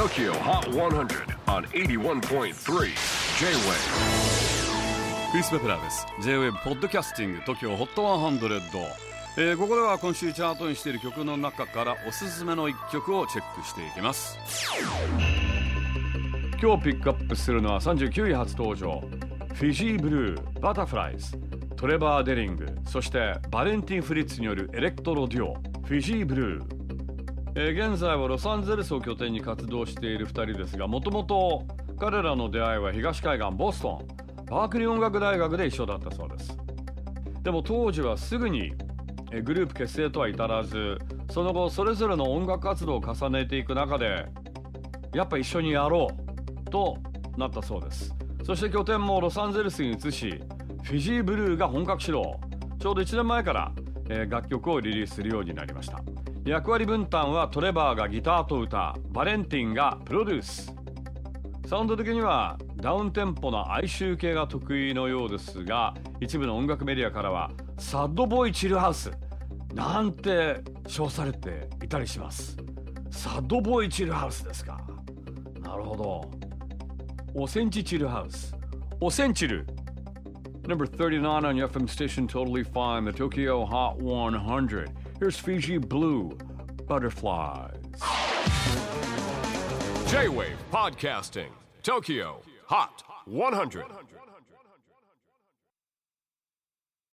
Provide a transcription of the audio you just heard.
TOKYO HOT 100 on 81.3 J-WAVE クリス・ベプラーです。J-WAVE ポッドキャスティング TOKYO HOT 100、えー、ここでは今週チャートにしている曲の中からおすすめの一曲をチェックしていきます。今日ピックアップするのは39位初登場。フィジーブルーバタフライズトレバー・デリングそしてバレンティン・フリッツによるエレクトロデュオフィジーブルーえー、現在はロサンゼルスを拠点に活動している2人ですがもともと彼らの出会いは東海岸ボストンバークリー音楽大学で一緒だったそうです。でも当時はすぐにグループ結成とは至らずその後それぞれの音楽活動を重ねていく中でやっぱ一緒にやろうとなったそうです。そして拠点もロサンゼルスに移しフィジーブルーが本格始動。ちょうど1年前から、え、楽曲をリリースするようになりました。役割分担はトレバーがギターと歌バレンティンがプロデュース。サウンド的にはダウンテンポな哀愁系が得意のようですが一部の音楽メディアからはサッドボーイチルハウスなんて称されていたりします。サッドボーイチルハウスですか。なるほど。おセンチチルハウス。おセンチル。Number 39 on your FM station Totally Fine the Tokyo Hot 100 Here's Fiji Blue Butterflies. J Wave Podcasting, Tokyo Hot 100.